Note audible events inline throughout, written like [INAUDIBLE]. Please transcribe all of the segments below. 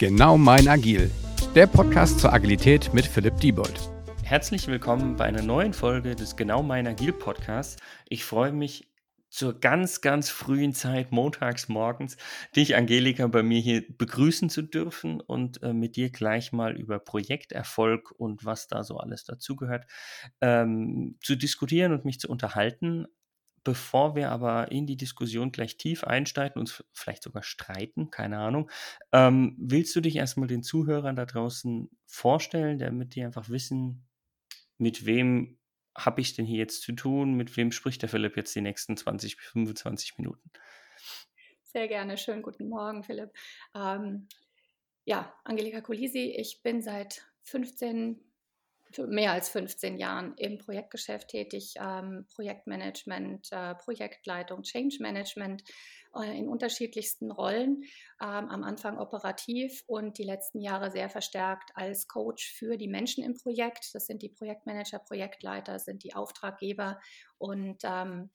Genau mein Agil, der Podcast zur Agilität mit Philipp Diebold. Herzlich willkommen bei einer neuen Folge des Genau mein Agil Podcasts. Ich freue mich zur ganz, ganz frühen Zeit, montags morgens, dich, Angelika, bei mir hier begrüßen zu dürfen und äh, mit dir gleich mal über Projekterfolg und was da so alles dazugehört, ähm, zu diskutieren und mich zu unterhalten. Bevor wir aber in die Diskussion gleich tief einsteigen, uns vielleicht sogar streiten, keine Ahnung, ähm, willst du dich erstmal den Zuhörern da draußen vorstellen, damit die einfach wissen, mit wem habe ich denn hier jetzt zu tun, mit wem spricht der Philipp jetzt die nächsten 20 bis 25 Minuten? Sehr gerne, schönen guten Morgen, Philipp. Ähm, ja, Angelika Colisi, ich bin seit 15 mehr als 15 Jahren im Projektgeschäft tätig, ähm, Projektmanagement, äh, Projektleitung, Change Management äh, in unterschiedlichsten Rollen, ähm, am Anfang operativ und die letzten Jahre sehr verstärkt als Coach für die Menschen im Projekt. Das sind die Projektmanager, Projektleiter, sind die Auftraggeber und ähm,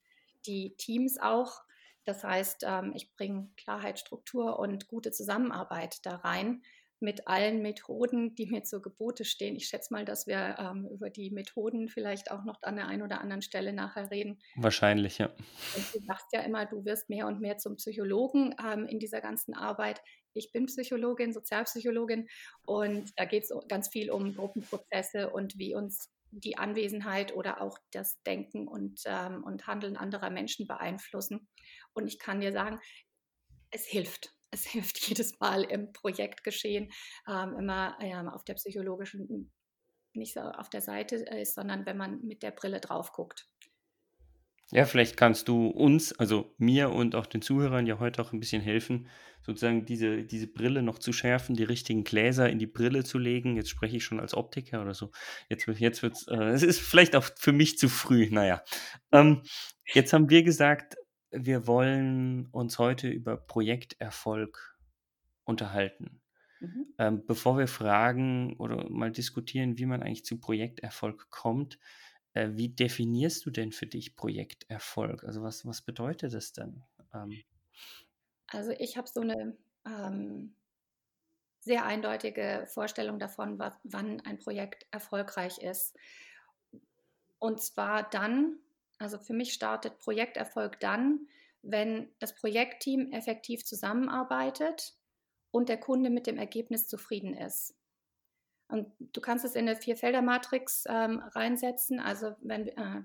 die Teams auch. Das heißt, ähm, ich bringe Klarheit, Struktur und gute Zusammenarbeit da rein mit allen Methoden, die mir zur Gebote stehen. Ich schätze mal, dass wir ähm, über die Methoden vielleicht auch noch an der einen oder anderen Stelle nachher reden. Wahrscheinlich, ja. Und du sagst ja immer, du wirst mehr und mehr zum Psychologen ähm, in dieser ganzen Arbeit. Ich bin Psychologin, Sozialpsychologin und da geht es ganz viel um Gruppenprozesse und wie uns die Anwesenheit oder auch das Denken und, ähm, und Handeln anderer Menschen beeinflussen. Und ich kann dir sagen, es hilft es [LAUGHS] hilft jedes Mal im Projektgeschehen ähm, immer ähm, auf der psychologischen, nicht so auf der Seite ist, sondern wenn man mit der Brille drauf guckt. Ja, vielleicht kannst du uns, also mir und auch den Zuhörern ja heute auch ein bisschen helfen, sozusagen diese, diese Brille noch zu schärfen, die richtigen Gläser in die Brille zu legen. Jetzt spreche ich schon als Optiker oder so. Jetzt, jetzt wird es, äh, [LAUGHS] es ist vielleicht auch für mich zu früh, naja. Ähm, jetzt haben wir gesagt, wir wollen uns heute über Projekterfolg unterhalten. Mhm. Ähm, bevor wir fragen oder mal diskutieren, wie man eigentlich zu Projekterfolg kommt, äh, wie definierst du denn für dich Projekterfolg? Also was, was bedeutet das denn? Ähm, also ich habe so eine ähm, sehr eindeutige Vorstellung davon, was, wann ein Projekt erfolgreich ist. Und zwar dann, also für mich startet Projekterfolg dann, wenn das Projektteam effektiv zusammenarbeitet und der Kunde mit dem Ergebnis zufrieden ist. Und du kannst es in eine Vierfelder-Matrix ähm, reinsetzen. Also wenn äh,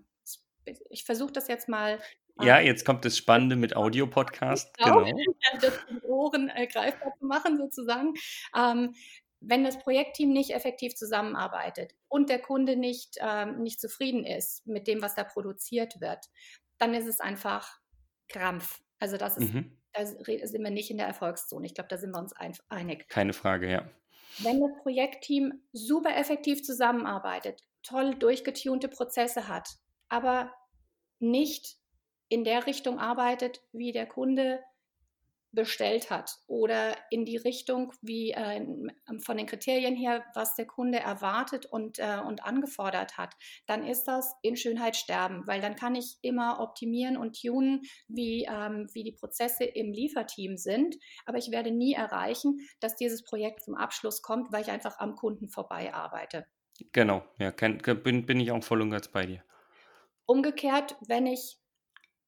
ich versuche das jetzt mal. Äh, ja, jetzt kommt das Spannende mit Audio-Podcast. Genau. [LAUGHS] Das in Ohren äh, greifbar zu machen sozusagen. Ähm, wenn das Projektteam nicht effektiv zusammenarbeitet und der Kunde nicht, ähm, nicht zufrieden ist mit dem, was da produziert wird, dann ist es einfach Krampf. Also das ist, mhm. da sind wir nicht in der Erfolgszone. Ich glaube, da sind wir uns einig. Keine Frage, ja. Wenn das Projektteam super effektiv zusammenarbeitet, toll durchgetunte Prozesse hat, aber nicht in der Richtung arbeitet, wie der Kunde bestellt hat oder in die Richtung, wie äh, von den Kriterien her, was der Kunde erwartet und, äh, und angefordert hat, dann ist das in Schönheit sterben, weil dann kann ich immer optimieren und tunen, wie, ähm, wie die Prozesse im Lieferteam sind, aber ich werde nie erreichen, dass dieses Projekt zum Abschluss kommt, weil ich einfach am Kunden vorbei arbeite. Genau, ja, kann, bin, bin ich auch voll und ganz bei dir. Umgekehrt, wenn ich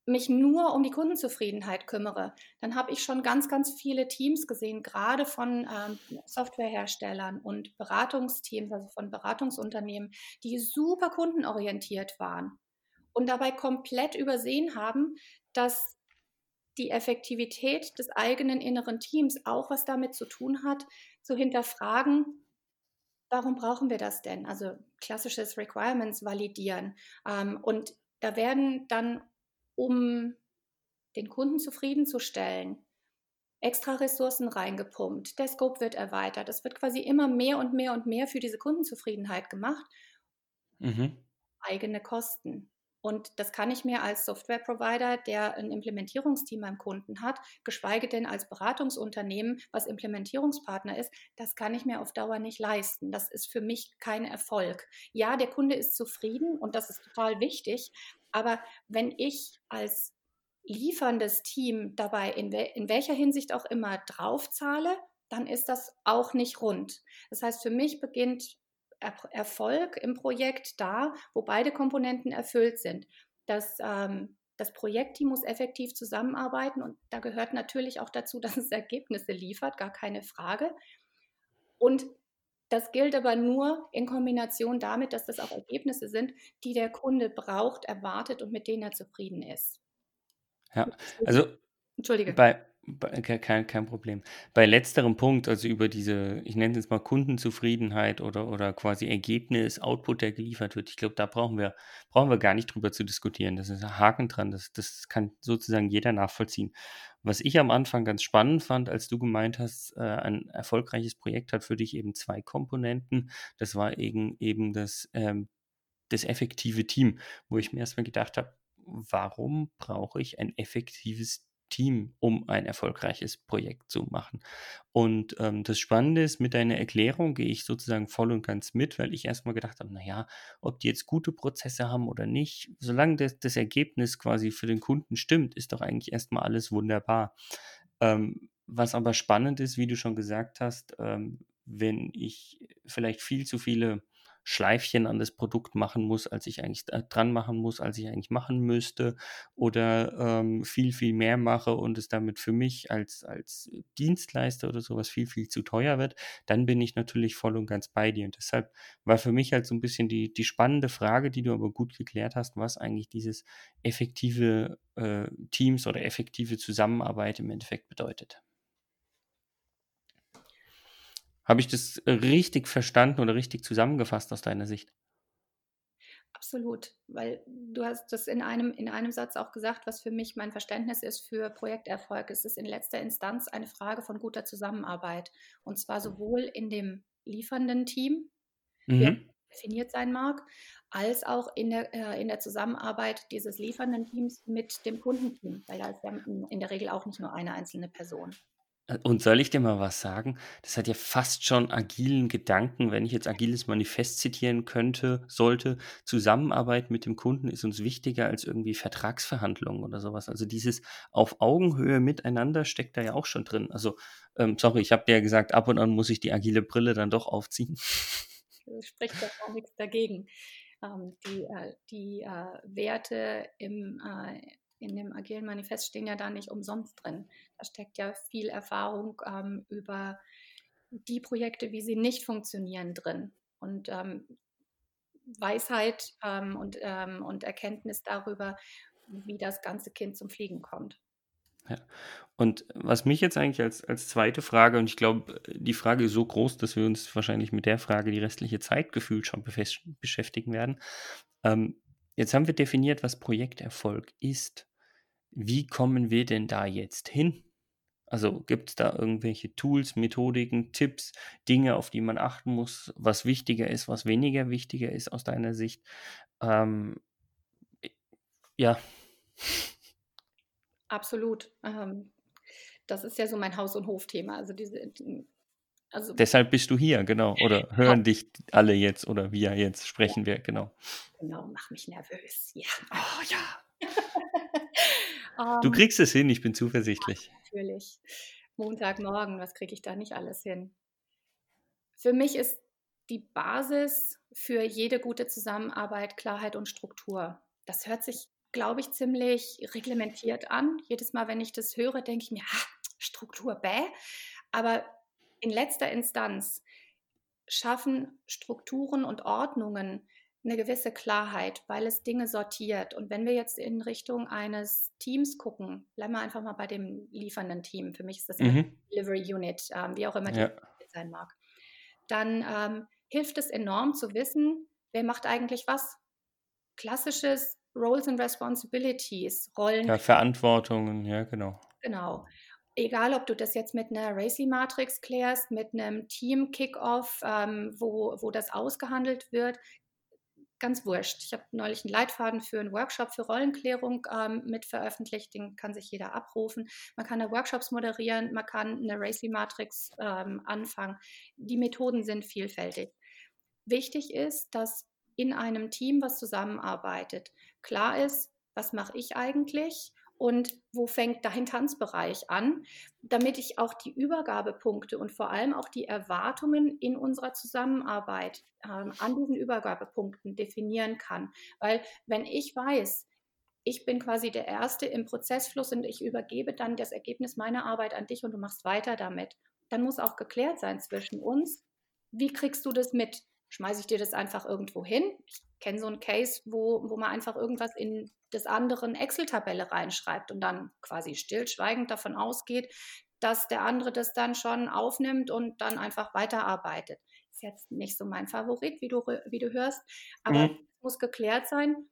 mich nur um die Kundenzufriedenheit kümmere, dann habe ich schon ganz, ganz viele Teams gesehen, gerade von ähm, Softwareherstellern und Beratungsteams, also von Beratungsunternehmen, die super kundenorientiert waren und dabei komplett übersehen haben, dass die Effektivität des eigenen inneren Teams auch was damit zu tun hat, zu hinterfragen, warum brauchen wir das denn? Also klassisches Requirements validieren. Ähm, und da werden dann um den Kunden zufriedenzustellen, extra Ressourcen reingepumpt, der Scope wird erweitert, es wird quasi immer mehr und mehr und mehr für diese Kundenzufriedenheit gemacht. Mhm. Eigene Kosten. Und das kann ich mir als Software-Provider, der ein Implementierungsteam beim Kunden hat, geschweige denn als Beratungsunternehmen, was Implementierungspartner ist, das kann ich mir auf Dauer nicht leisten. Das ist für mich kein Erfolg. Ja, der Kunde ist zufrieden und das ist total wichtig, aber wenn ich als lieferndes Team dabei in, wel in welcher Hinsicht auch immer draufzahle, dann ist das auch nicht rund. Das heißt, für mich beginnt er Erfolg im Projekt da, wo beide Komponenten erfüllt sind. Das, ähm, das Projektteam muss effektiv zusammenarbeiten und da gehört natürlich auch dazu, [LAUGHS] dass es Ergebnisse liefert, gar keine Frage. Und das gilt aber nur in Kombination damit, dass das auch Ergebnisse sind, die der Kunde braucht, erwartet und mit denen er zufrieden ist. Ja, also Entschuldige. Bei, kein, kein Problem. Bei letzterem Punkt, also über diese, ich nenne es mal Kundenzufriedenheit oder, oder quasi Ergebnis, Output, der geliefert wird, ich glaube, da brauchen wir, brauchen wir gar nicht drüber zu diskutieren. Das ist ein Haken dran, das, das kann sozusagen jeder nachvollziehen. Was ich am Anfang ganz spannend fand, als du gemeint hast, äh, ein erfolgreiches Projekt hat für dich eben zwei Komponenten. Das war eben, eben das, ähm, das effektive Team, wo ich mir erstmal gedacht habe, warum brauche ich ein effektives Team? Um ein erfolgreiches Projekt zu machen. Und ähm, das Spannende ist, mit deiner Erklärung gehe ich sozusagen voll und ganz mit, weil ich erstmal gedacht habe, naja, ob die jetzt gute Prozesse haben oder nicht, solange das, das Ergebnis quasi für den Kunden stimmt, ist doch eigentlich erstmal alles wunderbar. Ähm, was aber spannend ist, wie du schon gesagt hast, ähm, wenn ich vielleicht viel zu viele Schleifchen an das Produkt machen muss, als ich eigentlich dran machen muss, als ich eigentlich machen müsste oder ähm, viel, viel mehr mache und es damit für mich als, als Dienstleister oder sowas viel, viel zu teuer wird, dann bin ich natürlich voll und ganz bei dir. Und deshalb war für mich halt so ein bisschen die, die spannende Frage, die du aber gut geklärt hast, was eigentlich dieses effektive äh, Teams oder effektive Zusammenarbeit im Endeffekt bedeutet. Habe ich das richtig verstanden oder richtig zusammengefasst aus deiner Sicht? Absolut, weil du hast das in einem, in einem Satz auch gesagt, was für mich mein Verständnis ist für Projekterfolg. Es ist in letzter Instanz eine Frage von guter Zusammenarbeit. Und zwar sowohl in dem liefernden Team, mhm. der definiert sein mag, als auch in der, äh, in der Zusammenarbeit dieses liefernden Teams mit dem Kundenteam, weil da ist ja in der Regel auch nicht nur eine einzelne Person. Und soll ich dir mal was sagen? Das hat ja fast schon agilen Gedanken, wenn ich jetzt agiles Manifest zitieren könnte, sollte. Zusammenarbeit mit dem Kunden ist uns wichtiger als irgendwie Vertragsverhandlungen oder sowas. Also dieses auf Augenhöhe miteinander steckt da ja auch schon drin. Also, ähm, sorry, ich habe dir ja gesagt, ab und an muss ich die agile Brille dann doch aufziehen. Spricht doch auch nichts dagegen. Ähm, die äh, die äh, Werte im, äh, in dem agilen Manifest stehen ja da nicht umsonst drin. Da steckt ja viel Erfahrung ähm, über die Projekte, wie sie nicht funktionieren, drin. Und ähm, Weisheit ähm, und, ähm, und Erkenntnis darüber, wie das ganze Kind zum Fliegen kommt. Ja. Und was mich jetzt eigentlich als, als zweite Frage, und ich glaube, die Frage ist so groß, dass wir uns wahrscheinlich mit der Frage die restliche Zeit gefühlt schon beschäftigen werden. Ähm, jetzt haben wir definiert, was Projekterfolg ist. Wie kommen wir denn da jetzt hin? Also gibt es da irgendwelche Tools, Methodiken, Tipps, Dinge, auf die man achten muss, was wichtiger ist, was weniger wichtiger ist aus deiner Sicht? Ähm, ja. Absolut. Ähm, das ist ja so mein Haus- und Hofthema. Also diese, also Deshalb bist du hier, genau. Oder hören ja. dich alle jetzt oder wir jetzt sprechen wir, genau. Genau, mach mich nervös. Ja. Oh ja. Du ähm, kriegst es hin, ich bin zuversichtlich. Ja, natürlich. Montagmorgen, was kriege ich da nicht alles hin? Für mich ist die Basis für jede gute Zusammenarbeit Klarheit und Struktur. Das hört sich, glaube ich, ziemlich reglementiert an. Jedes Mal, wenn ich das höre, denke ich mir, ah, Struktur, bäh. Aber in letzter Instanz schaffen Strukturen und Ordnungen eine gewisse Klarheit, weil es Dinge sortiert. Und wenn wir jetzt in Richtung eines Teams gucken, bleiben wir einfach mal bei dem liefernden Team. Für mich ist das mhm. Delivery Unit, ähm, wie auch immer ja. die sein mag. Dann ähm, hilft es enorm zu wissen, wer macht eigentlich was. Klassisches Roles and Responsibilities, Rollen. Ja, Verantwortungen, ja, genau. Genau. Egal, ob du das jetzt mit einer Racy-Matrix klärst, mit einem Team-Kickoff, ähm, wo, wo das ausgehandelt wird, ganz wurscht. Ich habe neulich einen Leitfaden für einen Workshop für Rollenklärung ähm, mit veröffentlicht, den kann sich jeder abrufen. Man kann da Workshops moderieren, man kann eine Racy-Matrix ähm, anfangen. Die Methoden sind vielfältig. Wichtig ist, dass in einem Team, was zusammenarbeitet, klar ist, was mache ich eigentlich und wo fängt dein Tanzbereich an, damit ich auch die Übergabepunkte und vor allem auch die Erwartungen in unserer Zusammenarbeit ähm, an diesen Übergabepunkten definieren kann. Weil wenn ich weiß, ich bin quasi der Erste im Prozessfluss und ich übergebe dann das Ergebnis meiner Arbeit an dich und du machst weiter damit, dann muss auch geklärt sein zwischen uns, wie kriegst du das mit? Schmeiße ich dir das einfach irgendwo hin? Ich kenne so einen Case, wo, wo man einfach irgendwas in des anderen Excel-Tabelle reinschreibt und dann quasi stillschweigend davon ausgeht, dass der andere das dann schon aufnimmt und dann einfach weiterarbeitet. Ist jetzt nicht so mein Favorit, wie du, wie du hörst, aber mhm. muss geklärt sein,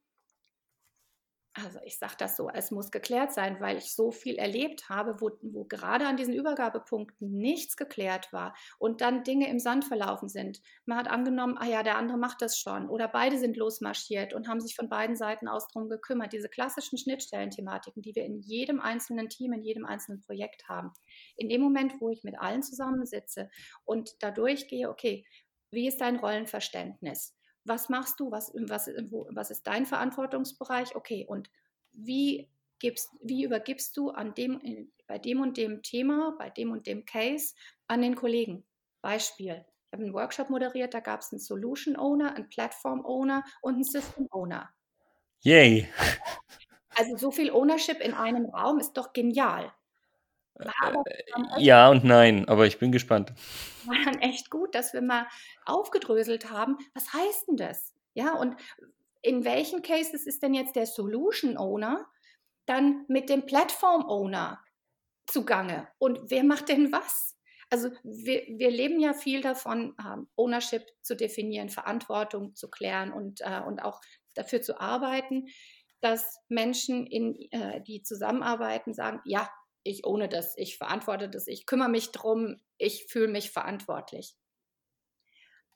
also ich sage das so, es muss geklärt sein, weil ich so viel erlebt habe, wo, wo, gerade an diesen Übergabepunkten nichts geklärt war und dann Dinge im Sand verlaufen sind. Man hat angenommen, ah ja, der andere macht das schon oder beide sind losmarschiert und haben sich von beiden Seiten aus darum gekümmert. Diese klassischen Schnittstellenthematiken, die wir in jedem einzelnen Team, in jedem einzelnen Projekt haben. In dem Moment, wo ich mit allen zusammensitze und dadurch gehe, okay, wie ist dein Rollenverständnis? Was machst du, was, was, wo, was ist dein Verantwortungsbereich, okay, und wie, gibst, wie übergibst du an dem, bei dem und dem Thema, bei dem und dem Case an den Kollegen? Beispiel, ich habe einen Workshop moderiert, da gab es einen Solution Owner, einen Platform Owner und einen System Owner. Yay! Also so viel Ownership in einem Raum ist doch genial. Äh, ja und nein, aber ich bin gespannt. War dann echt gut, dass wir mal aufgedröselt haben, was heißt denn das? Ja, und in welchen Cases ist denn jetzt der Solution Owner dann mit dem Platform Owner zugange? Und wer macht denn was? Also wir, wir leben ja viel davon, ähm, Ownership zu definieren, Verantwortung zu klären und, äh, und auch dafür zu arbeiten, dass Menschen, in, äh, die zusammenarbeiten, sagen, ja, ich ohne das, ich verantworte das, ich kümmere mich drum, ich fühle mich verantwortlich.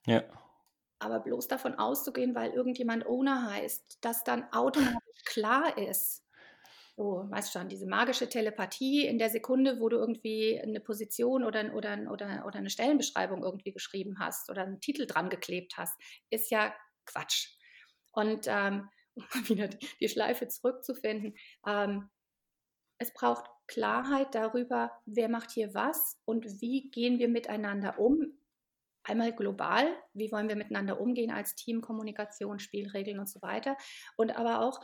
Ja. Aber bloß davon auszugehen, weil irgendjemand Owner heißt, dass dann automatisch [LAUGHS] klar ist, so, weißt schon, diese magische Telepathie in der Sekunde, wo du irgendwie eine Position oder, oder, oder, oder eine Stellenbeschreibung irgendwie geschrieben hast oder einen Titel dran geklebt hast, ist ja Quatsch. Und ähm, [LAUGHS] um wieder die Schleife zurückzufinden, ähm, es braucht Klarheit darüber, wer macht hier was und wie gehen wir miteinander um. Einmal global, wie wollen wir miteinander umgehen als Team, Kommunikation, Spielregeln und so weiter. Und aber auch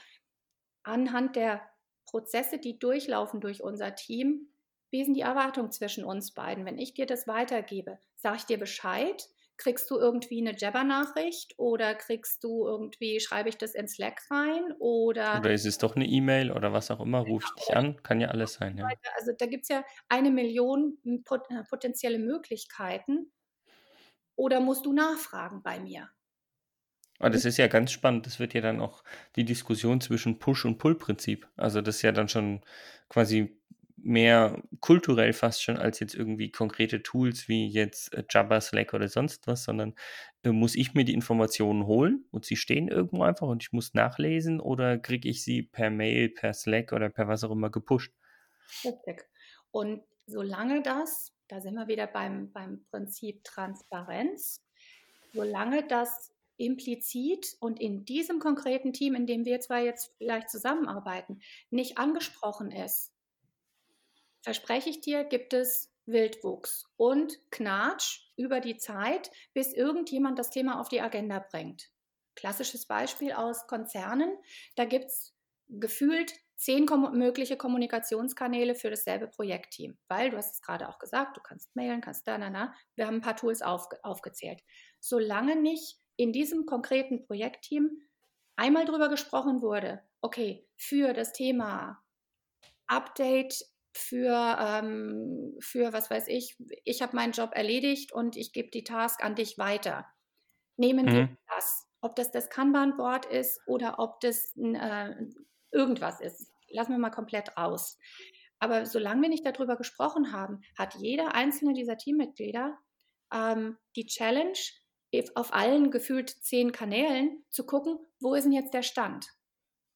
anhand der Prozesse, die durchlaufen durch unser Team, wie sind die Erwartungen zwischen uns beiden? Wenn ich dir das weitergebe, sage ich dir Bescheid, Kriegst du irgendwie eine Jabber-Nachricht oder kriegst du irgendwie, schreibe ich das in Slack rein oder. Oder ist es doch eine E-Mail oder was auch immer, ruf ich dich an, kann ja alles sein. Ja. Also da gibt es ja eine Million pot äh, potenzielle Möglichkeiten. Oder musst du nachfragen bei mir? Aber ah, das ist ja ganz spannend. Das wird ja dann auch die Diskussion zwischen Push- und Pull-Prinzip. Also das ist ja dann schon quasi mehr kulturell fast schon als jetzt irgendwie konkrete Tools wie jetzt äh, Jabba, Slack oder sonst was, sondern äh, muss ich mir die Informationen holen und sie stehen irgendwo einfach und ich muss nachlesen oder kriege ich sie per Mail, per Slack oder per was auch immer gepusht? Und solange das, da sind wir wieder beim, beim Prinzip Transparenz, solange das implizit und in diesem konkreten Team, in dem wir zwar jetzt vielleicht zusammenarbeiten, nicht angesprochen ist, verspreche ich dir, gibt es Wildwuchs und Knatsch über die Zeit, bis irgendjemand das Thema auf die Agenda bringt. Klassisches Beispiel aus Konzernen, da gibt es gefühlt zehn kom mögliche Kommunikationskanäle für dasselbe Projektteam, weil du hast es gerade auch gesagt, du kannst mailen, kannst da, na, na. Wir haben ein paar Tools auf, aufgezählt. Solange nicht in diesem konkreten Projektteam einmal drüber gesprochen wurde, okay, für das Thema Update für, ähm, für was weiß ich, ich habe meinen Job erledigt und ich gebe die Task an dich weiter. Nehmen mhm. wir das, ob das das Kanban-Board ist oder ob das äh, irgendwas ist. Lassen wir mal komplett raus. Aber solange wir nicht darüber gesprochen haben, hat jeder einzelne dieser Teammitglieder ähm, die Challenge, auf allen gefühlt zehn Kanälen zu gucken, wo ist denn jetzt der Stand?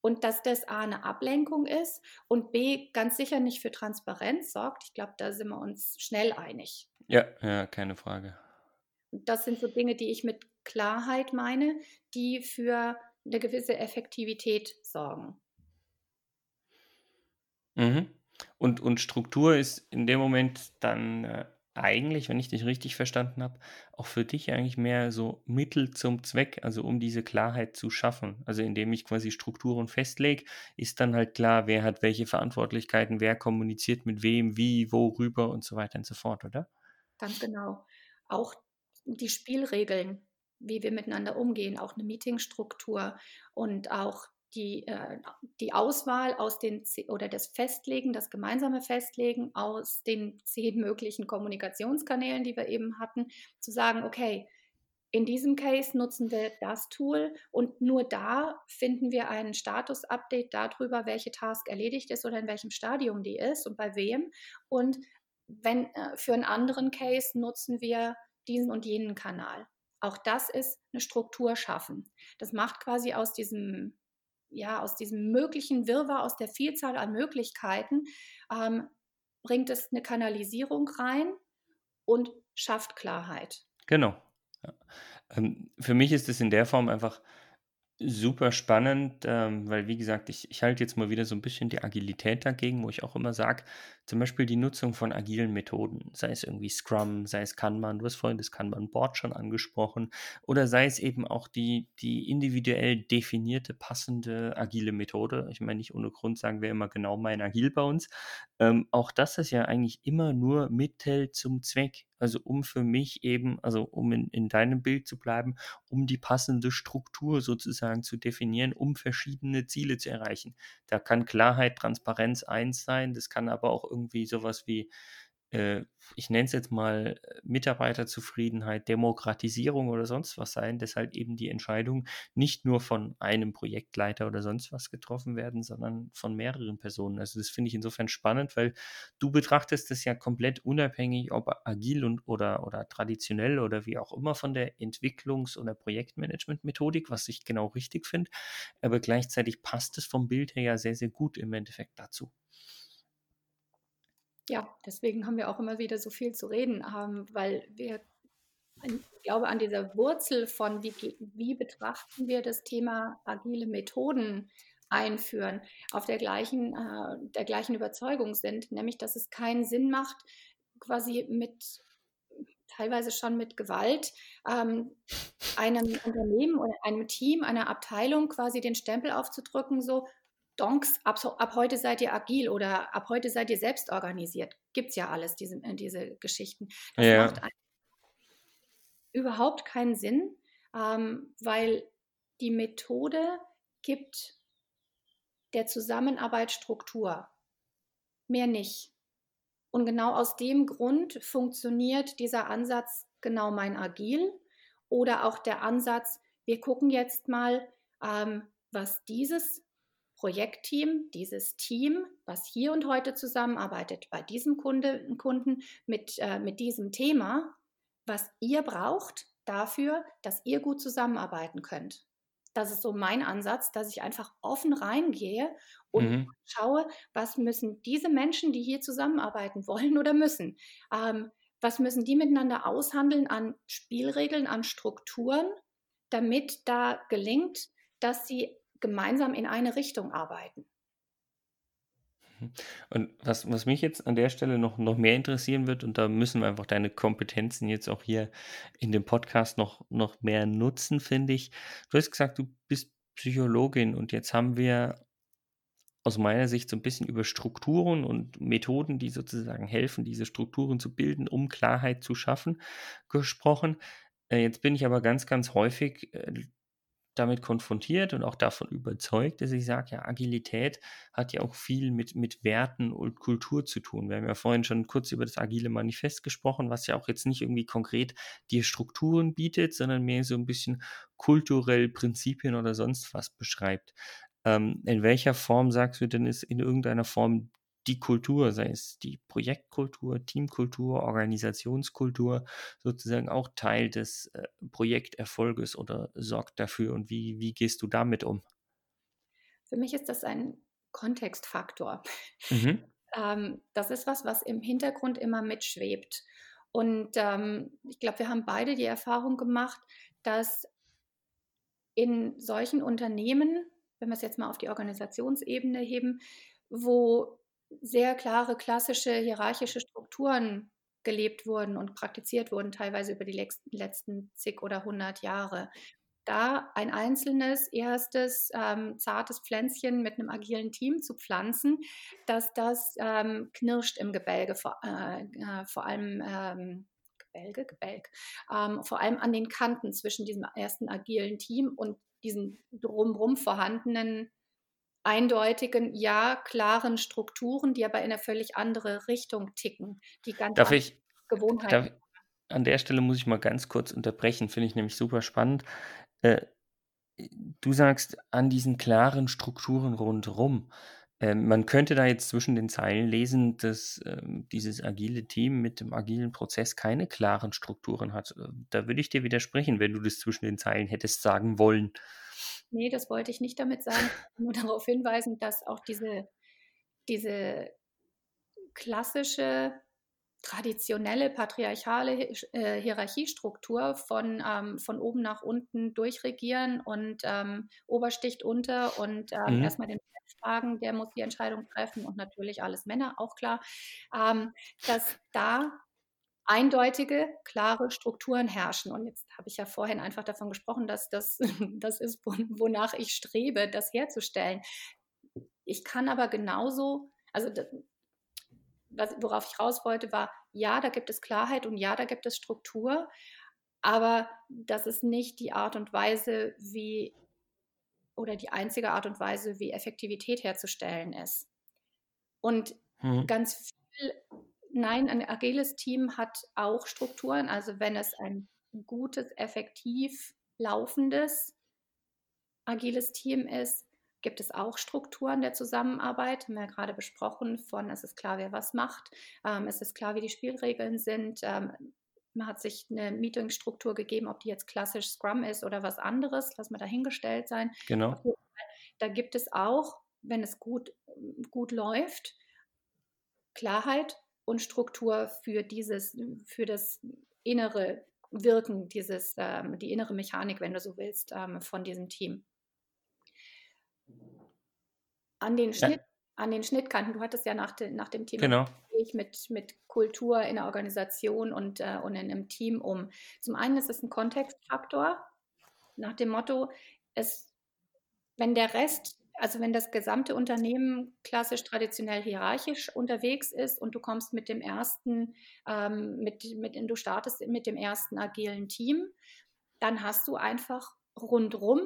Und dass das A eine Ablenkung ist und B ganz sicher nicht für Transparenz sorgt. Ich glaube, da sind wir uns schnell einig. Ja, ja, keine Frage. das sind so Dinge, die ich mit Klarheit meine, die für eine gewisse Effektivität sorgen. Mhm. Und, und Struktur ist in dem Moment dann äh, eigentlich, wenn ich dich richtig verstanden habe, auch für dich eigentlich mehr so Mittel zum Zweck, also um diese Klarheit zu schaffen. Also indem ich quasi Strukturen festlege, ist dann halt klar, wer hat welche Verantwortlichkeiten, wer kommuniziert mit wem, wie, worüber und so weiter und so fort, oder? Ganz genau. Auch die Spielregeln, wie wir miteinander umgehen, auch eine Meetingstruktur und auch die, äh, die Auswahl aus den oder das Festlegen, das gemeinsame Festlegen aus den zehn möglichen Kommunikationskanälen, die wir eben hatten, zu sagen, okay, in diesem Case nutzen wir das Tool und nur da finden wir ein Status-Update darüber, welche Task erledigt ist oder in welchem Stadium die ist und bei wem. Und wenn äh, für einen anderen Case nutzen wir diesen und jenen Kanal. Auch das ist eine Struktur schaffen. Das macht quasi aus diesem ja, aus diesem möglichen Wirrwarr, aus der Vielzahl an Möglichkeiten, ähm, bringt es eine Kanalisierung rein und schafft Klarheit. Genau. Ähm, für mich ist es in der Form einfach Super spannend, ähm, weil wie gesagt, ich ich halte jetzt mal wieder so ein bisschen die Agilität dagegen, wo ich auch immer sage, zum Beispiel die Nutzung von agilen Methoden, sei es irgendwie Scrum, sei es Kanban, du hast vorhin das Kanban-Board schon angesprochen, oder sei es eben auch die die individuell definierte, passende agile Methode. Ich meine, nicht ohne Grund sagen wir immer genau mein Agil bei uns. Ähm, auch das ist ja eigentlich immer nur Mittel zum Zweck. Also um für mich eben, also um in, in deinem Bild zu bleiben, um die passende Struktur sozusagen zu definieren, um verschiedene Ziele zu erreichen. Da kann Klarheit, Transparenz eins sein, das kann aber auch irgendwie sowas wie äh, ich nenne es jetzt mal äh, Mitarbeiterzufriedenheit, Demokratisierung oder sonst was sein, dass halt eben die Entscheidungen nicht nur von einem Projektleiter oder sonst was getroffen werden, sondern von mehreren Personen. Also das finde ich insofern spannend, weil du betrachtest das ja komplett unabhängig, ob agil und oder, oder traditionell oder wie auch immer von der Entwicklungs- oder Projektmanagement-Methodik, was ich genau richtig finde, aber gleichzeitig passt es vom Bild her ja sehr, sehr gut im Endeffekt dazu. Ja, deswegen haben wir auch immer wieder so viel zu reden, ähm, weil wir, ich glaube, an dieser Wurzel von, wie, wie betrachten wir das Thema agile Methoden einführen, auf der gleichen, äh, der gleichen Überzeugung sind, nämlich, dass es keinen Sinn macht, quasi mit teilweise schon mit Gewalt ähm, einem Unternehmen oder einem Team, einer Abteilung quasi den Stempel aufzudrücken, so Donks, ab, ab, heute seid ihr agil oder ab heute seid ihr selbst organisiert. Gibt es ja alles, diese, äh, diese Geschichten. Das ja. macht überhaupt keinen Sinn, ähm, weil die Methode gibt der Zusammenarbeit Struktur. Mehr nicht. Und genau aus dem Grund funktioniert dieser Ansatz genau mein Agil oder auch der Ansatz, wir gucken jetzt mal, ähm, was dieses Projektteam, dieses Team, was hier und heute zusammenarbeitet, bei diesem Kunde, Kunden mit, äh, mit diesem Thema, was ihr braucht dafür, dass ihr gut zusammenarbeiten könnt. Das ist so mein Ansatz, dass ich einfach offen reingehe und mhm. schaue, was müssen diese Menschen, die hier zusammenarbeiten wollen oder müssen, ähm, was müssen die miteinander aushandeln an Spielregeln, an Strukturen, damit da gelingt, dass sie gemeinsam in eine Richtung arbeiten. Mhm. Und was, was mich jetzt an der Stelle noch, noch mehr interessieren wird, und da müssen wir einfach deine Kompetenzen jetzt auch hier in dem Podcast noch, noch mehr nutzen, finde ich. Du hast gesagt, du bist Psychologin und jetzt haben wir aus meiner Sicht so ein bisschen über Strukturen und Methoden, die sozusagen helfen, diese Strukturen zu bilden, um Klarheit zu schaffen, gesprochen. Äh, jetzt bin ich aber ganz, ganz häufig äh, damit konfrontiert und auch davon überzeugt, dass ich sage, ja, Agilität hat ja auch viel mit, mit Werten und Kultur zu tun. Wir haben ja vorhin schon kurz über das Agile Manifest gesprochen, was ja auch jetzt nicht irgendwie konkret dir Strukturen bietet, sondern mehr so ein bisschen kulturell Prinzipien oder sonst was beschreibt. Ähm, in welcher Form sagst du denn, ist in irgendeiner Form die Kultur, sei es die Projektkultur, Teamkultur, Organisationskultur, sozusagen auch Teil des äh, Projekterfolges oder sorgt dafür und wie, wie gehst du damit um? Für mich ist das ein Kontextfaktor. Mhm. [LAUGHS] ähm, das ist was, was im Hintergrund immer mitschwebt. Und ähm, ich glaube, wir haben beide die Erfahrung gemacht, dass in solchen Unternehmen, wenn wir es jetzt mal auf die Organisationsebene heben, wo sehr klare klassische hierarchische Strukturen gelebt wurden und praktiziert wurden, teilweise über die letzten zig oder hundert Jahre. Da ein einzelnes, erstes, ähm, zartes Pflänzchen mit einem agilen Team zu pflanzen, dass das ähm, knirscht im Gebälge, vor, äh, äh, vor allem ähm, Gebälge, Gebälk, ähm, vor allem an den Kanten zwischen diesem ersten agilen Team und diesen drumherum vorhandenen eindeutigen, ja, klaren Strukturen, die aber in eine völlig andere Richtung ticken, die ganz Darf ich, Gewohnheiten. darf, an der Stelle muss ich mal ganz kurz unterbrechen, finde ich nämlich super spannend. Äh, du sagst an diesen klaren Strukturen rundherum. Ähm, man könnte da jetzt zwischen den Zeilen lesen, dass ähm, dieses agile Team mit dem agilen Prozess keine klaren Strukturen hat. Äh, da würde ich dir widersprechen, wenn du das zwischen den Zeilen hättest sagen wollen. Nee, das wollte ich nicht damit sagen. [LAUGHS] Nur darauf hinweisen, dass auch diese, diese klassische, traditionelle, patriarchale äh, Hierarchiestruktur von, ähm, von oben nach unten durchregieren und ähm, Obersticht unter und ähm, mhm. erstmal den Chef fragen, der muss die Entscheidung treffen und natürlich alles Männer, auch klar, ähm, dass da eindeutige, klare Strukturen herrschen. Und jetzt habe ich ja vorhin einfach davon gesprochen, dass das [LAUGHS] das ist, wonach ich strebe, das herzustellen. Ich kann aber genauso, also was, worauf ich raus wollte, war, ja, da gibt es Klarheit und ja, da gibt es Struktur, aber das ist nicht die Art und Weise, wie oder die einzige Art und Weise, wie Effektivität herzustellen ist. Und hm. ganz viel Nein, ein agiles Team hat auch Strukturen. Also wenn es ein gutes, effektiv laufendes agiles Team ist, gibt es auch Strukturen der Zusammenarbeit. Haben wir ja gerade besprochen von, es ist klar, wer was macht, ähm, es ist klar, wie die Spielregeln sind. Ähm, man hat sich eine Meetingstruktur gegeben, ob die jetzt klassisch Scrum ist oder was anderes, lass mal dahingestellt sein. Genau. Da gibt es auch, wenn es gut, gut läuft, Klarheit und Struktur für dieses, für das innere Wirken, dieses, ähm, die innere Mechanik, wenn du so willst, ähm, von diesem Team. An den, Schnitt, ja. an den Schnittkanten, du hattest ja nach, de, nach dem Thema genau. mit, mit Kultur in der Organisation und, äh, und in einem Team um. Zum einen ist es ein Kontextfaktor, nach dem Motto, es, wenn der Rest also wenn das gesamte Unternehmen klassisch traditionell hierarchisch unterwegs ist und du kommst mit dem ersten, ähm, mit, mit, du startest mit dem ersten agilen Team, dann hast du einfach rundrum,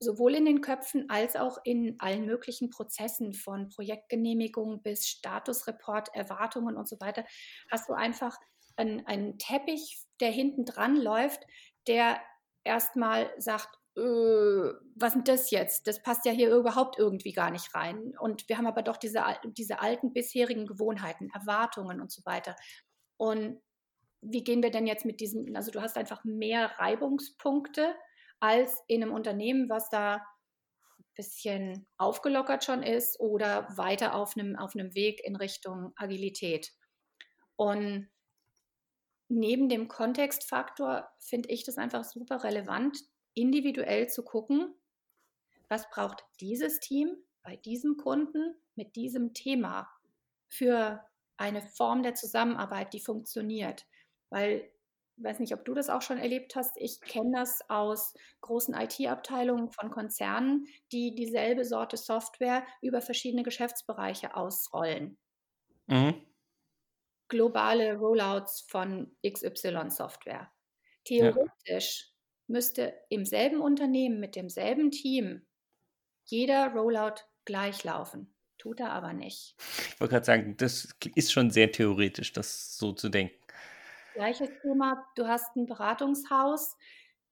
sowohl in den Köpfen als auch in allen möglichen Prozessen von Projektgenehmigung bis Statusreport, Erwartungen und so weiter, hast du einfach einen, einen Teppich, der hinten dran läuft, der erstmal sagt, was ist das jetzt? Das passt ja hier überhaupt irgendwie gar nicht rein. Und wir haben aber doch diese, diese alten bisherigen Gewohnheiten, Erwartungen und so weiter. Und wie gehen wir denn jetzt mit diesen, also du hast einfach mehr Reibungspunkte als in einem Unternehmen, was da ein bisschen aufgelockert schon ist oder weiter auf einem, auf einem Weg in Richtung Agilität. Und neben dem Kontextfaktor finde ich das einfach super relevant, individuell zu gucken, was braucht dieses Team bei diesem Kunden mit diesem Thema für eine Form der Zusammenarbeit, die funktioniert. Weil, ich weiß nicht, ob du das auch schon erlebt hast, ich kenne das aus großen IT-Abteilungen von Konzernen, die dieselbe Sorte Software über verschiedene Geschäftsbereiche ausrollen. Mhm. Globale Rollouts von XY-Software. Theoretisch müsste im selben Unternehmen mit demselben Team jeder Rollout gleich laufen. Tut er aber nicht. Ich wollte gerade sagen, das ist schon sehr theoretisch, das so zu denken. Gleiches Thema, du hast ein Beratungshaus,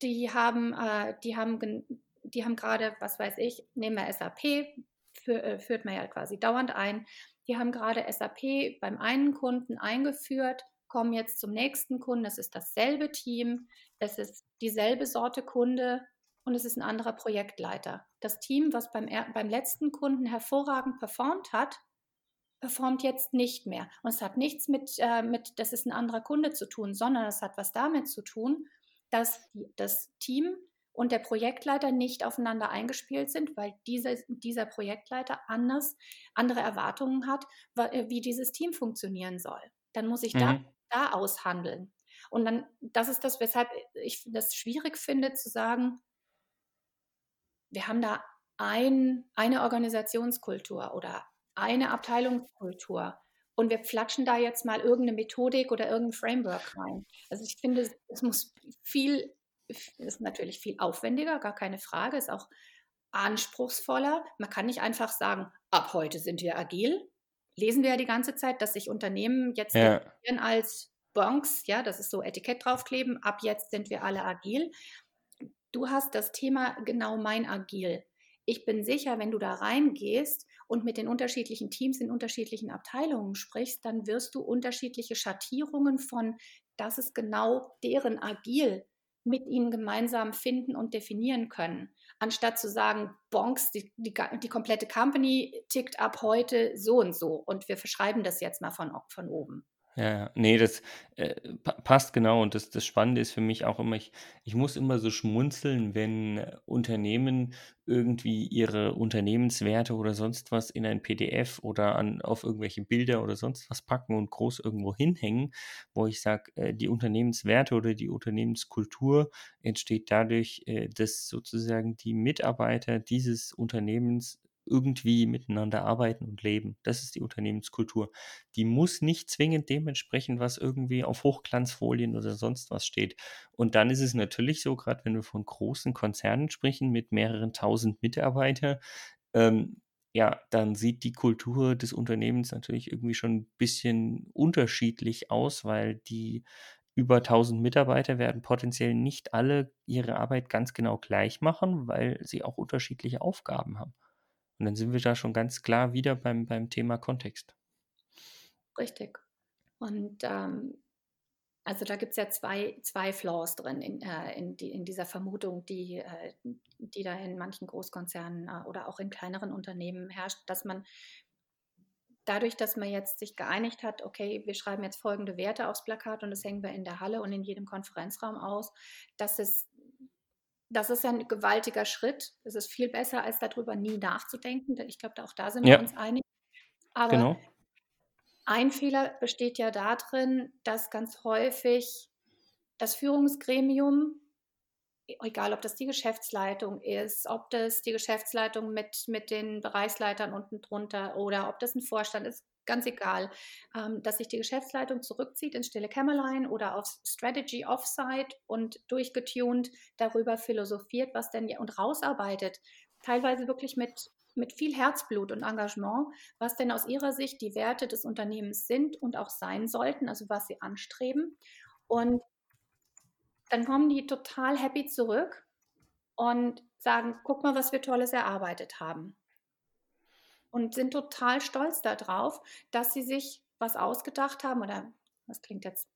die haben, äh, die haben, die haben gerade, was weiß ich, nehmen wir SAP, für, äh, führt man ja quasi dauernd ein. Die haben gerade SAP beim einen Kunden eingeführt, kommen jetzt zum nächsten Kunden. Es ist dasselbe Team, es ist dieselbe Sorte Kunde und es ist ein anderer Projektleiter. Das Team, was beim, beim letzten Kunden hervorragend performt hat, performt jetzt nicht mehr. Und es hat nichts mit, äh, mit, das ist ein anderer Kunde zu tun, sondern es hat was damit zu tun, dass das Team und der Projektleiter nicht aufeinander eingespielt sind, weil dieser, dieser Projektleiter anders, andere Erwartungen hat, wie dieses Team funktionieren soll. Dann muss ich mhm. da, da aushandeln. Und dann, das ist das, weshalb ich das schwierig finde zu sagen, wir haben da ein, eine Organisationskultur oder eine Abteilungskultur und wir flatschen da jetzt mal irgendeine Methodik oder irgendein Framework rein. Also ich finde, es muss viel ist natürlich viel aufwendiger, gar keine Frage, ist auch anspruchsvoller. Man kann nicht einfach sagen, ab heute sind wir agil. Lesen wir ja die ganze Zeit, dass sich Unternehmen jetzt ja. als Bonks, ja, das ist so Etikett draufkleben, ab jetzt sind wir alle agil. Du hast das Thema genau mein agil. Ich bin sicher, wenn du da reingehst und mit den unterschiedlichen Teams in unterschiedlichen Abteilungen sprichst, dann wirst du unterschiedliche Schattierungen von, das ist genau deren agil mit ihnen gemeinsam finden und definieren können. Anstatt zu sagen, Bonks, die, die, die, komplette Company tickt ab heute so und so und wir verschreiben das jetzt mal von, von oben. Ja, ja. Ne, das, äh, pa passt genau und das das Spannende ist für mich auch immer, ich ich muss immer so schmunzeln, wenn äh, Unternehmen irgendwie ihre Unternehmenswerte oder sonst was in ein PDF oder an auf irgendwelche Bilder oder sonst was packen und groß irgendwo hinhängen, wo ich sage, äh, die Unternehmenswerte oder die Unternehmenskultur entsteht dadurch, äh, dass sozusagen die Mitarbeiter dieses Unternehmens irgendwie miteinander arbeiten und leben. Das ist die Unternehmenskultur. Die muss nicht zwingend dementsprechend, was irgendwie auf Hochglanzfolien oder sonst was steht. Und dann ist es natürlich so, gerade wenn wir von großen Konzernen sprechen mit mehreren tausend Mitarbeitern, ähm, ja, dann sieht die Kultur des Unternehmens natürlich irgendwie schon ein bisschen unterschiedlich aus, weil die über 1000 Mitarbeiter werden potenziell nicht alle ihre Arbeit ganz genau gleich machen, weil sie auch unterschiedliche Aufgaben haben. Und dann sind wir da schon ganz klar wieder beim, beim Thema Kontext. Richtig. Und ähm, also da gibt es ja zwei, zwei Flaws drin in, äh, in, die, in dieser Vermutung, die, äh, die da in manchen Großkonzernen äh, oder auch in kleineren Unternehmen herrscht, dass man dadurch, dass man jetzt sich geeinigt hat, okay, wir schreiben jetzt folgende Werte aufs Plakat und das hängen wir in der Halle und in jedem Konferenzraum aus, dass es das ist ja ein gewaltiger Schritt. Es ist viel besser, als darüber nie nachzudenken. Ich glaube, auch da sind ja. wir uns einig. Aber genau. ein Fehler besteht ja darin, dass ganz häufig das Führungsgremium, egal ob das die Geschäftsleitung ist, ob das die Geschäftsleitung mit, mit den Bereichsleitern unten drunter oder ob das ein Vorstand ist, ganz egal, ähm, dass sich die Geschäftsleitung zurückzieht ins stille Kämmerlein oder aufs Strategy Offsite und durchgetuned darüber philosophiert, was denn und rausarbeitet, teilweise wirklich mit mit viel Herzblut und Engagement, was denn aus ihrer Sicht die Werte des Unternehmens sind und auch sein sollten, also was sie anstreben. Und dann kommen die total happy zurück und sagen, guck mal, was wir Tolles erarbeitet haben und sind total stolz darauf, dass sie sich was ausgedacht haben oder das klingt jetzt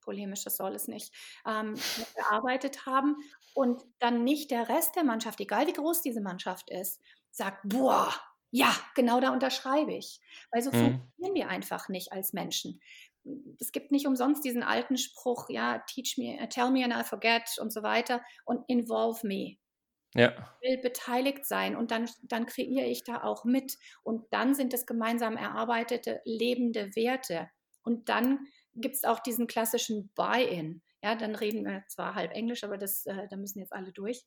polemisch, das soll es nicht, ähm, gearbeitet haben und dann nicht der Rest der Mannschaft, egal wie groß diese Mannschaft ist, sagt, boah, ja, genau da unterschreibe ich. Weil so mhm. funktionieren wir einfach nicht als Menschen. Es gibt nicht umsonst diesen alten Spruch, ja, teach me, tell me and I forget und so weiter und involve me. Ja. Ich will beteiligt sein und dann, dann kreiere ich da auch mit. Und dann sind es gemeinsam erarbeitete, lebende Werte. Und dann gibt es auch diesen klassischen Buy-in. Ja, dann reden wir zwar halb Englisch, aber das, äh, da müssen jetzt alle durch.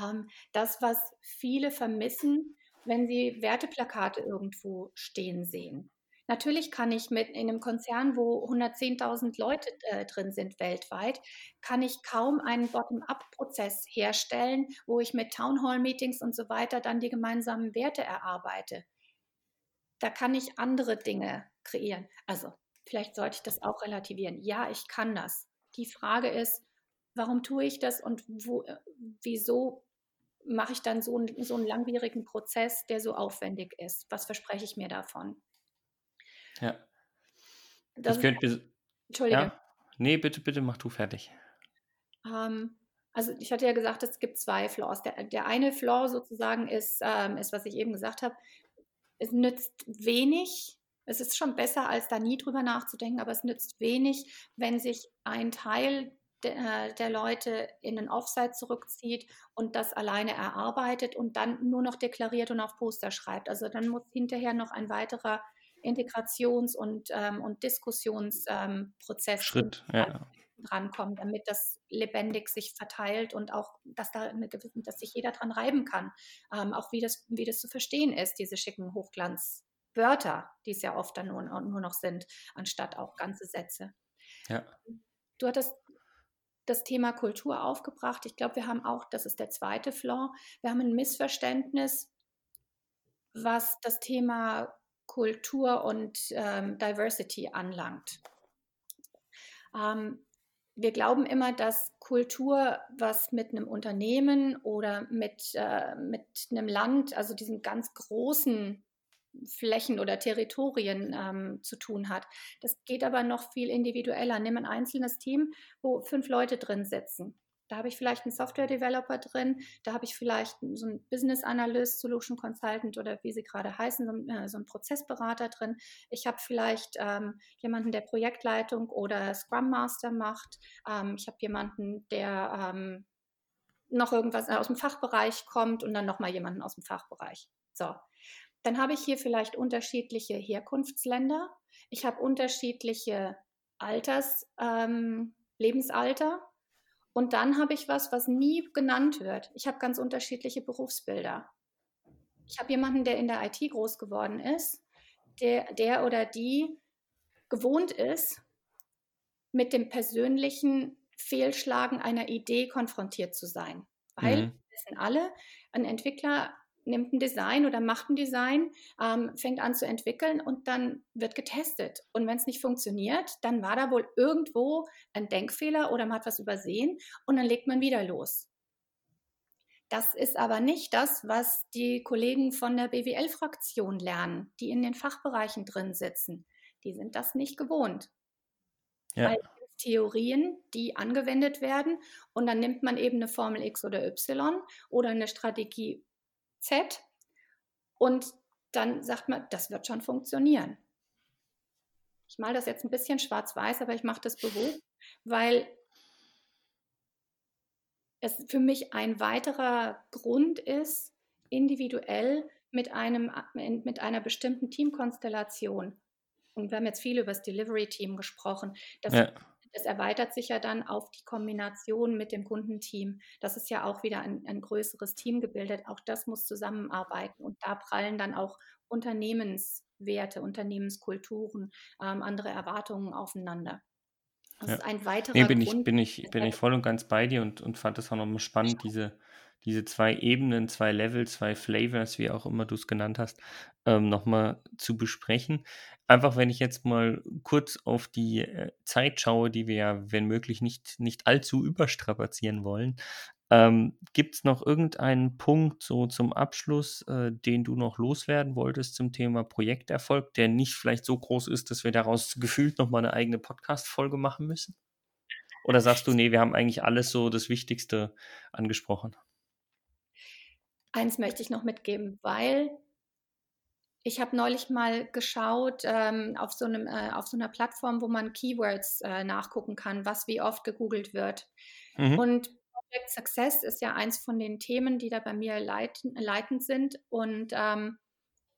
Ähm, das, was viele vermissen, wenn sie Werteplakate irgendwo stehen sehen. Natürlich kann ich mit in einem Konzern, wo 110.000 Leute äh, drin sind weltweit, kann ich kaum einen Bottom-up-Prozess herstellen, wo ich mit Townhall-Meetings und so weiter dann die gemeinsamen Werte erarbeite. Da kann ich andere Dinge kreieren. Also vielleicht sollte ich das auch relativieren. Ja, ich kann das. Die Frage ist, warum tue ich das und wo, äh, wieso mache ich dann so einen, so einen langwierigen Prozess, der so aufwendig ist? Was verspreche ich mir davon? Ja. Das ich könnte. Entschuldige. Ja? Nee, bitte, bitte mach du fertig. Ähm, also ich hatte ja gesagt, es gibt zwei Flaws. Der, der eine Flaw sozusagen ist, ähm, ist, was ich eben gesagt habe, es nützt wenig. Es ist schon besser, als da nie drüber nachzudenken, aber es nützt wenig, wenn sich ein Teil der, äh, der Leute in den Offsite zurückzieht und das alleine erarbeitet und dann nur noch deklariert und auf Poster schreibt. Also dann muss hinterher noch ein weiterer Integrations- und, ähm, und Diskussionsprozess ähm, Schritt ja. drankommen, damit das lebendig sich verteilt und auch, dass da eine, dass sich jeder dran reiben kann. Ähm, auch wie das, wie das zu verstehen ist, diese schicken Hochglanzwörter, die es ja oft dann nur, nur noch sind, anstatt auch ganze Sätze. Ja. Du hattest das Thema Kultur aufgebracht. Ich glaube, wir haben auch, das ist der zweite Flaw, wir haben ein Missverständnis, was das Thema Kultur und ähm, Diversity anlangt. Ähm, wir glauben immer, dass Kultur was mit einem Unternehmen oder mit, äh, mit einem Land, also diesen ganz großen Flächen oder Territorien ähm, zu tun hat. Das geht aber noch viel individueller. Nimm ein einzelnes Team, wo fünf Leute drin sitzen. Da habe ich vielleicht einen Software-Developer drin, da habe ich vielleicht so einen Business Analyst, Solution Consultant oder wie sie gerade heißen, so, äh, so einen Prozessberater drin. Ich habe vielleicht ähm, jemanden, der Projektleitung oder Scrum Master macht. Ähm, ich habe jemanden, der ähm, noch irgendwas aus dem Fachbereich kommt und dann nochmal jemanden aus dem Fachbereich. So. Dann habe ich hier vielleicht unterschiedliche Herkunftsländer. Ich habe unterschiedliche Alters, ähm, Lebensalter. Und dann habe ich was, was nie genannt wird. Ich habe ganz unterschiedliche Berufsbilder. Ich habe jemanden, der in der IT groß geworden ist, der, der oder die gewohnt ist, mit dem persönlichen Fehlschlagen einer Idee konfrontiert zu sein. Weil, mhm. wissen alle, ein Entwickler nimmt ein Design oder macht ein Design, ähm, fängt an zu entwickeln und dann wird getestet. Und wenn es nicht funktioniert, dann war da wohl irgendwo ein Denkfehler oder man hat was übersehen und dann legt man wieder los. Das ist aber nicht das, was die Kollegen von der BWL-Fraktion lernen, die in den Fachbereichen drin sitzen. Die sind das nicht gewohnt. Ja. Weil Theorien, die angewendet werden und dann nimmt man eben eine Formel X oder Y oder eine Strategie Z. Und dann sagt man, das wird schon funktionieren. Ich male das jetzt ein bisschen schwarz-weiß, aber ich mache das bewusst, weil es für mich ein weiterer Grund ist, individuell mit, einem, mit einer bestimmten Teamkonstellation, und wir haben jetzt viel über das Delivery-Team gesprochen, dass ja es erweitert sich ja dann auf die Kombination mit dem Kundenteam. Das ist ja auch wieder ein, ein größeres Team gebildet. Auch das muss zusammenarbeiten und da prallen dann auch Unternehmenswerte, Unternehmenskulturen, ähm, andere Erwartungen aufeinander. Das ja. ist ein weiterer nee, bin Grund. Ich, bin, ich, bin ich voll und ganz bei dir und, und fand das auch nochmal spannend, diese, diese zwei Ebenen, zwei Level, zwei Flavors, wie auch immer du es genannt hast, ähm, nochmal zu besprechen. Einfach, wenn ich jetzt mal kurz auf die äh, Zeit schaue, die wir ja, wenn möglich, nicht, nicht allzu überstrapazieren wollen. Ähm, Gibt es noch irgendeinen Punkt so zum Abschluss, äh, den du noch loswerden wolltest zum Thema Projekterfolg, der nicht vielleicht so groß ist, dass wir daraus [LAUGHS] gefühlt nochmal eine eigene Podcast-Folge machen müssen? Oder sagst du, nee, wir haben eigentlich alles so das Wichtigste angesprochen? Eins möchte ich noch mitgeben, weil ich habe neulich mal geschaut ähm, auf, so einem, äh, auf so einer Plattform, wo man Keywords äh, nachgucken kann, was wie oft gegoogelt wird. Mhm. Und Project Success ist ja eins von den Themen, die da bei mir leiten, leitend sind. Und ähm,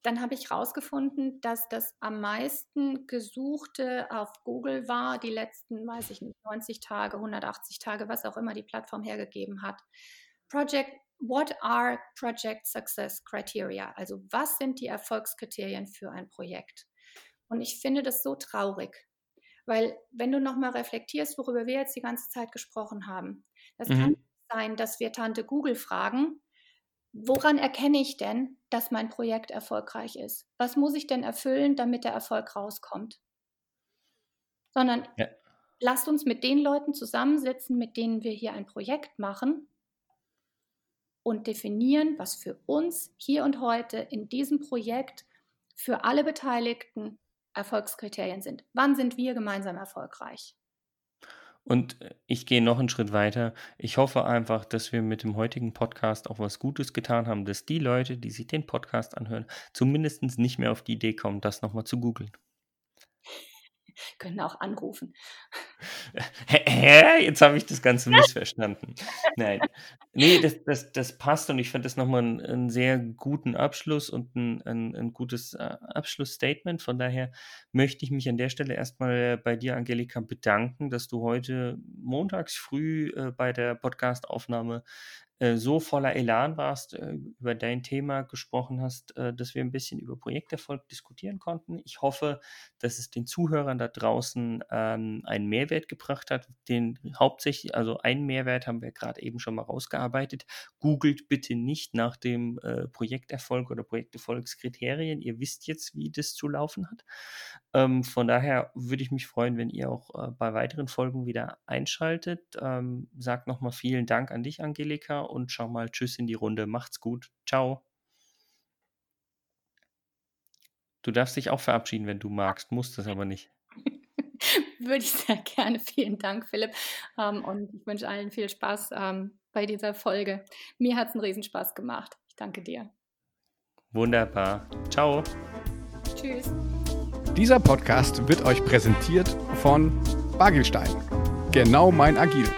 dann habe ich herausgefunden, dass das am meisten gesuchte auf Google war, die letzten, weiß ich nicht, 90 Tage, 180 Tage, was auch immer die Plattform hergegeben hat. Project What are Project Success Criteria? Also was sind die Erfolgskriterien für ein Projekt? Und ich finde das so traurig, weil wenn du nochmal reflektierst, worüber wir jetzt die ganze Zeit gesprochen haben, das mhm. kann sein, dass wir Tante Google fragen, woran erkenne ich denn, dass mein Projekt erfolgreich ist? Was muss ich denn erfüllen, damit der Erfolg rauskommt? Sondern ja. lasst uns mit den Leuten zusammensitzen, mit denen wir hier ein Projekt machen und definieren, was für uns hier und heute in diesem Projekt für alle Beteiligten Erfolgskriterien sind. Wann sind wir gemeinsam erfolgreich? Und äh, ich gehe noch einen Schritt weiter. Ich hoffe einfach, dass wir mit dem heutigen Podcast auch was Gutes getan haben, dass die Leute, die sich den Podcast anhören, zumindest nicht mehr auf die Idee kommen, das nochmal zu googeln. [LAUGHS] Können auch anrufen. [LAUGHS] Hä? Jetzt habe ich das Ganze missverstanden. Nein. Nee, das, das, das passt und ich fand das nochmal einen, einen sehr guten Abschluss und ein, ein, ein gutes äh, Abschlussstatement. Von daher möchte ich mich an der Stelle erstmal bei dir, Angelika, bedanken, dass du heute montags früh äh, bei der Podcastaufnahme äh, so voller Elan warst, äh, über dein Thema gesprochen hast, äh, dass wir ein bisschen über Projekterfolg diskutieren konnten. Ich hoffe, dass es den Zuhörern da draußen ähm, einen Mehrwert gebracht hat. Den hauptsächlich, also einen Mehrwert haben wir gerade eben schon mal rausgearbeitet. Googelt bitte nicht nach dem äh, Projekterfolg oder Projekterfolgskriterien. Ihr wisst jetzt, wie das zu laufen hat. Ähm, von daher würde ich mich freuen, wenn ihr auch äh, bei weiteren Folgen wieder einschaltet. Ähm, sagt nochmal vielen Dank an dich, Angelika, und schau mal Tschüss in die Runde. Macht's gut. Ciao. Du darfst dich auch verabschieden, wenn du magst, musst es aber nicht. Würde ich sehr [LAUGHS] gerne. Vielen Dank, Philipp. Ähm, und ich wünsche allen viel Spaß ähm, bei dieser Folge. Mir hat es einen Riesenspaß gemacht. Ich danke dir. Wunderbar. Ciao. Tschüss. Dieser Podcast wird euch präsentiert von Bagelstein. Genau mein Agil.